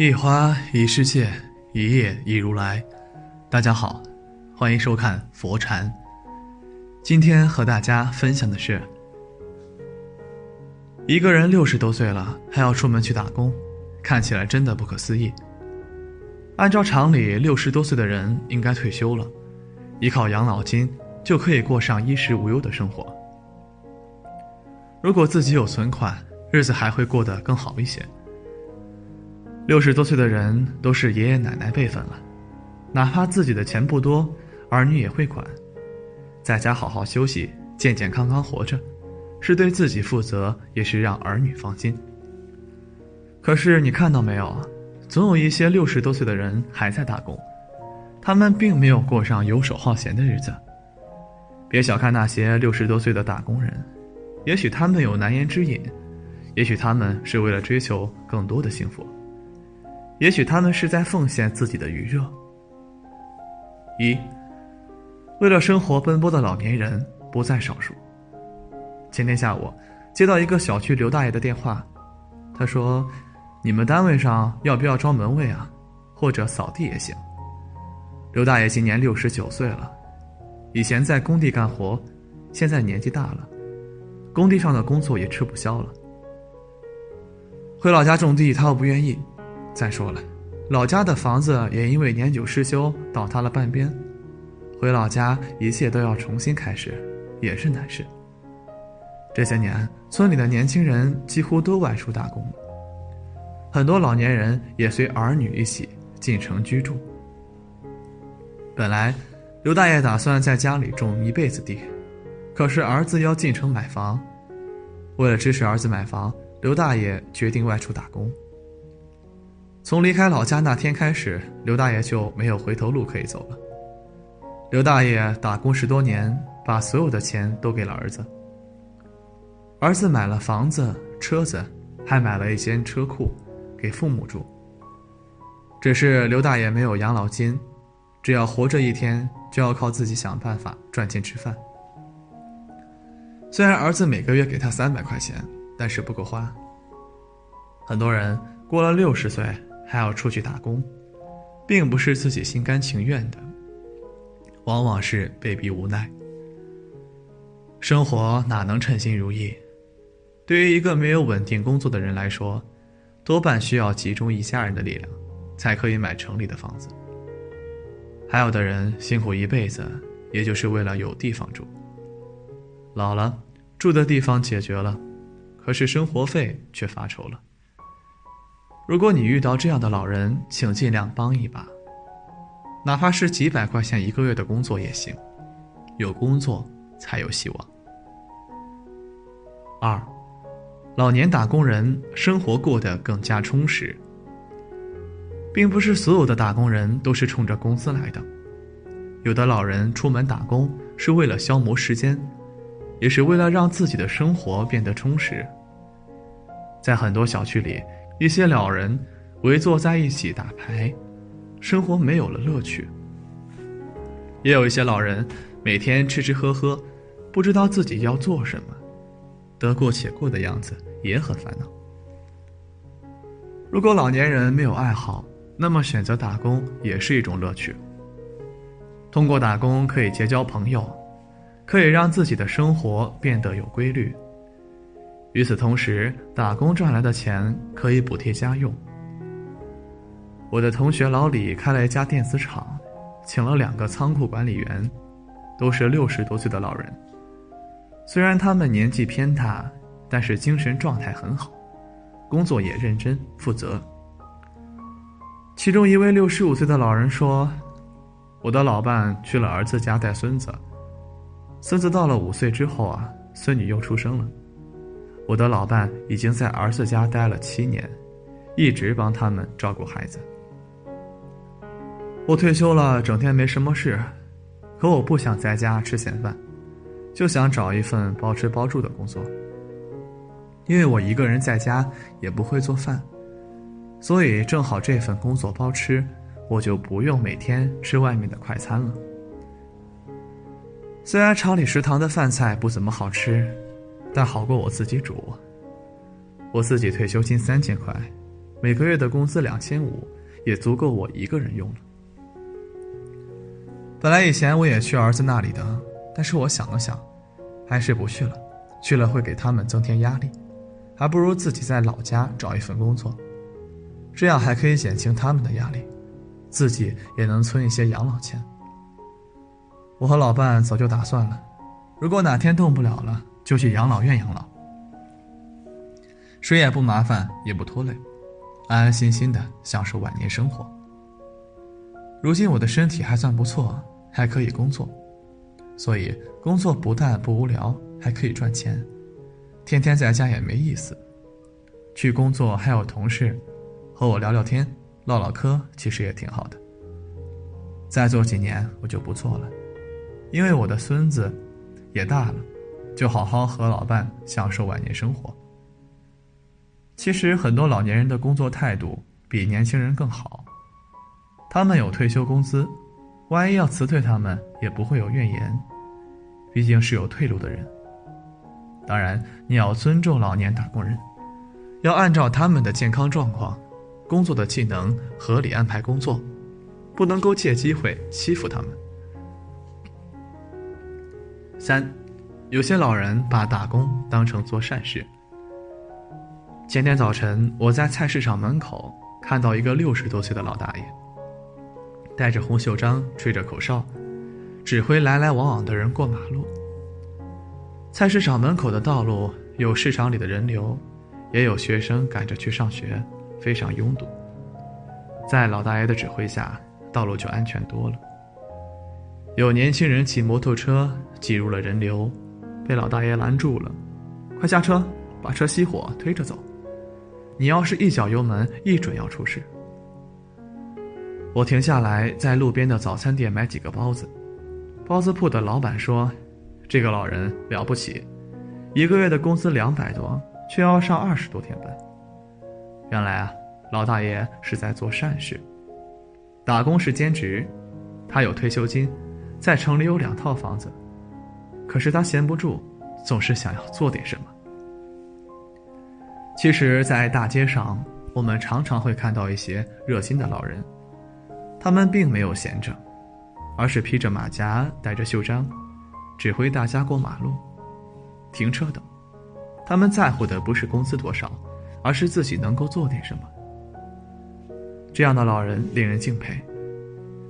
一花一世界，一叶一如来。大家好，欢迎收看佛禅。今天和大家分享的是：一个人六十多岁了还要出门去打工，看起来真的不可思议。按照常理，六十多岁的人应该退休了，依靠养老金就可以过上衣食无忧的生活。如果自己有存款，日子还会过得更好一些。六十多岁的人都是爷爷奶奶辈分了，哪怕自己的钱不多，儿女也会管，在家好好休息，健健康康活着，是对自己负责，也是让儿女放心。可是你看到没有啊，总有一些六十多岁的人还在打工，他们并没有过上游手好闲的日子。别小看那些六十多岁的打工人，也许他们有难言之隐，也许他们是为了追求更多的幸福。也许他们是在奉献自己的余热。一，为了生活奔波的老年人不在少数。前天下午，接到一个小区刘大爷的电话，他说：“你们单位上要不要招门卫啊？或者扫地也行。”刘大爷今年六十九岁了，以前在工地干活，现在年纪大了，工地上的工作也吃不消了。回老家种地，他又不愿意。再说了，老家的房子也因为年久失修倒塌了半边，回老家一切都要重新开始，也是难事。这些年，村里的年轻人几乎都外出打工，很多老年人也随儿女一起进城居住。本来，刘大爷打算在家里种一辈子地，可是儿子要进城买房，为了支持儿子买房，刘大爷决定外出打工。从离开老家那天开始，刘大爷就没有回头路可以走了。刘大爷打工十多年，把所有的钱都给了儿子。儿子买了房子、车子，还买了一间车库，给父母住。只是刘大爷没有养老金，只要活着一天，就要靠自己想办法赚钱吃饭。虽然儿子每个月给他三百块钱，但是不够花。很多人过了六十岁。还要出去打工，并不是自己心甘情愿的，往往是被逼无奈。生活哪能称心如意？对于一个没有稳定工作的人来说，多半需要集中一家人的力量，才可以买城里的房子。还有的人辛苦一辈子，也就是为了有地方住。老了，住的地方解决了，可是生活费却发愁了。如果你遇到这样的老人，请尽量帮一把，哪怕是几百块钱一个月的工作也行，有工作才有希望。二，老年打工人生活过得更加充实，并不是所有的打工人都是冲着工资来的，有的老人出门打工是为了消磨时间，也是为了让自己的生活变得充实。在很多小区里。一些老人围坐在一起打牌，生活没有了乐趣。也有一些老人每天吃吃喝喝，不知道自己要做什么，得过且过的样子也很烦恼。如果老年人没有爱好，那么选择打工也是一种乐趣。通过打工可以结交朋友，可以让自己的生活变得有规律。与此同时，打工赚来的钱可以补贴家用。我的同学老李开了一家电子厂，请了两个仓库管理员，都是六十多岁的老人。虽然他们年纪偏大，但是精神状态很好，工作也认真负责。其中一位六十五岁的老人说：“我的老伴去了儿子家带孙子，孙子到了五岁之后啊，孙女又出生了。”我的老伴已经在儿子家待了七年，一直帮他们照顾孩子。我退休了，整天没什么事，可我不想在家吃闲饭，就想找一份包吃包住的工作。因为我一个人在家也不会做饭，所以正好这份工作包吃，我就不用每天吃外面的快餐了。虽然厂里食堂的饭菜不怎么好吃。但好过我自己煮。我自己退休金三千块，每个月的工资两千五，也足够我一个人用了。本来以前我也去儿子那里的，但是我想了想，还是不去了。去了会给他们增添压力，还不如自己在老家找一份工作，这样还可以减轻他们的压力，自己也能存一些养老钱。我和老伴早就打算了，如果哪天动不了了，就去养老院养老，谁也不麻烦，也不拖累，安安心心的享受晚年生活。如今我的身体还算不错。还可以工作，所以工作不但不无聊，还可以赚钱。天天在家也没意思，去工作还有同事和我聊聊天、唠唠嗑，其实也挺好的。再做几年我就不做了，因为我的孙子也大了，就好好和老伴享受晚年生活。其实很多老年人的工作态度比年轻人更好，他们有退休工资。万一要辞退他们，也不会有怨言，毕竟是有退路的人。当然，你要尊重老年打工人，要按照他们的健康状况、工作的技能合理安排工作，不能够借机会欺负他们。三，有些老人把打工当成做善事。前天早晨，我在菜市场门口看到一个六十多岁的老大爷。戴着红袖章，吹着口哨，指挥来来往往的人过马路。菜市场门口的道路有市场里的人流，也有学生赶着去上学，非常拥堵。在老大爷的指挥下，道路就安全多了。有年轻人骑摩托车挤入了人流，被老大爷拦住了：“快下车，把车熄火，推着走。你要是一脚油门，一准要出事。”我停下来，在路边的早餐店买几个包子。包子铺的老板说：“这个老人了不起，一个月的工资两百多，却要上二十多天班。原来啊，老大爷是在做善事。打工是兼职，他有退休金，在城里有两套房子。可是他闲不住，总是想要做点什么。其实，在大街上，我们常常会看到一些热心的老人。”他们并没有闲着，而是披着马甲，带着袖章，指挥大家过马路、停车等。他们在乎的不是工资多少，而是自己能够做点什么。这样的老人令人敬佩。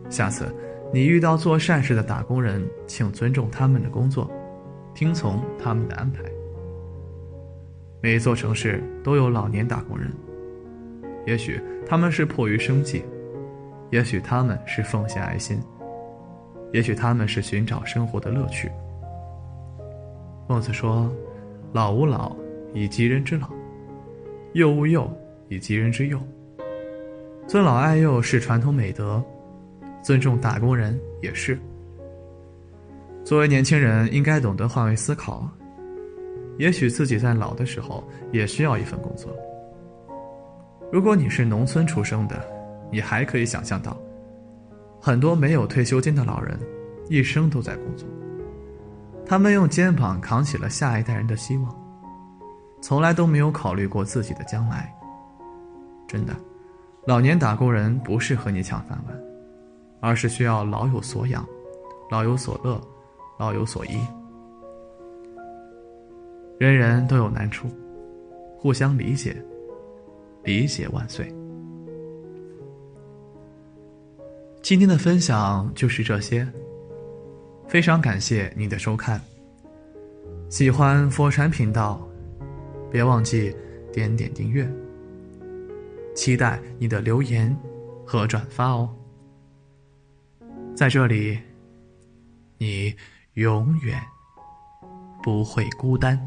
下次你遇到做善事的打工人，请尊重他们的工作，听从他们的安排。每一座城市都有老年打工人，也许他们是迫于生计。也许他们是奉献爱心，也许他们是寻找生活的乐趣。孟子说：“老吾老以及人之老，幼吾幼以及人之幼。”尊老爱幼是传统美德，尊重打工人也是。作为年轻人，应该懂得换位思考，也许自己在老的时候也需要一份工作。如果你是农村出生的，你还可以想象到，很多没有退休金的老人，一生都在工作。他们用肩膀扛起了下一代人的希望，从来都没有考虑过自己的将来。真的，老年打工人不是和你抢饭碗，而是需要老有所养，老有所乐，老有所依。人人都有难处，互相理解，理解万岁。今天的分享就是这些，非常感谢你的收看。喜欢佛禅频道，别忘记点点订阅。期待你的留言和转发哦。在这里，你永远不会孤单。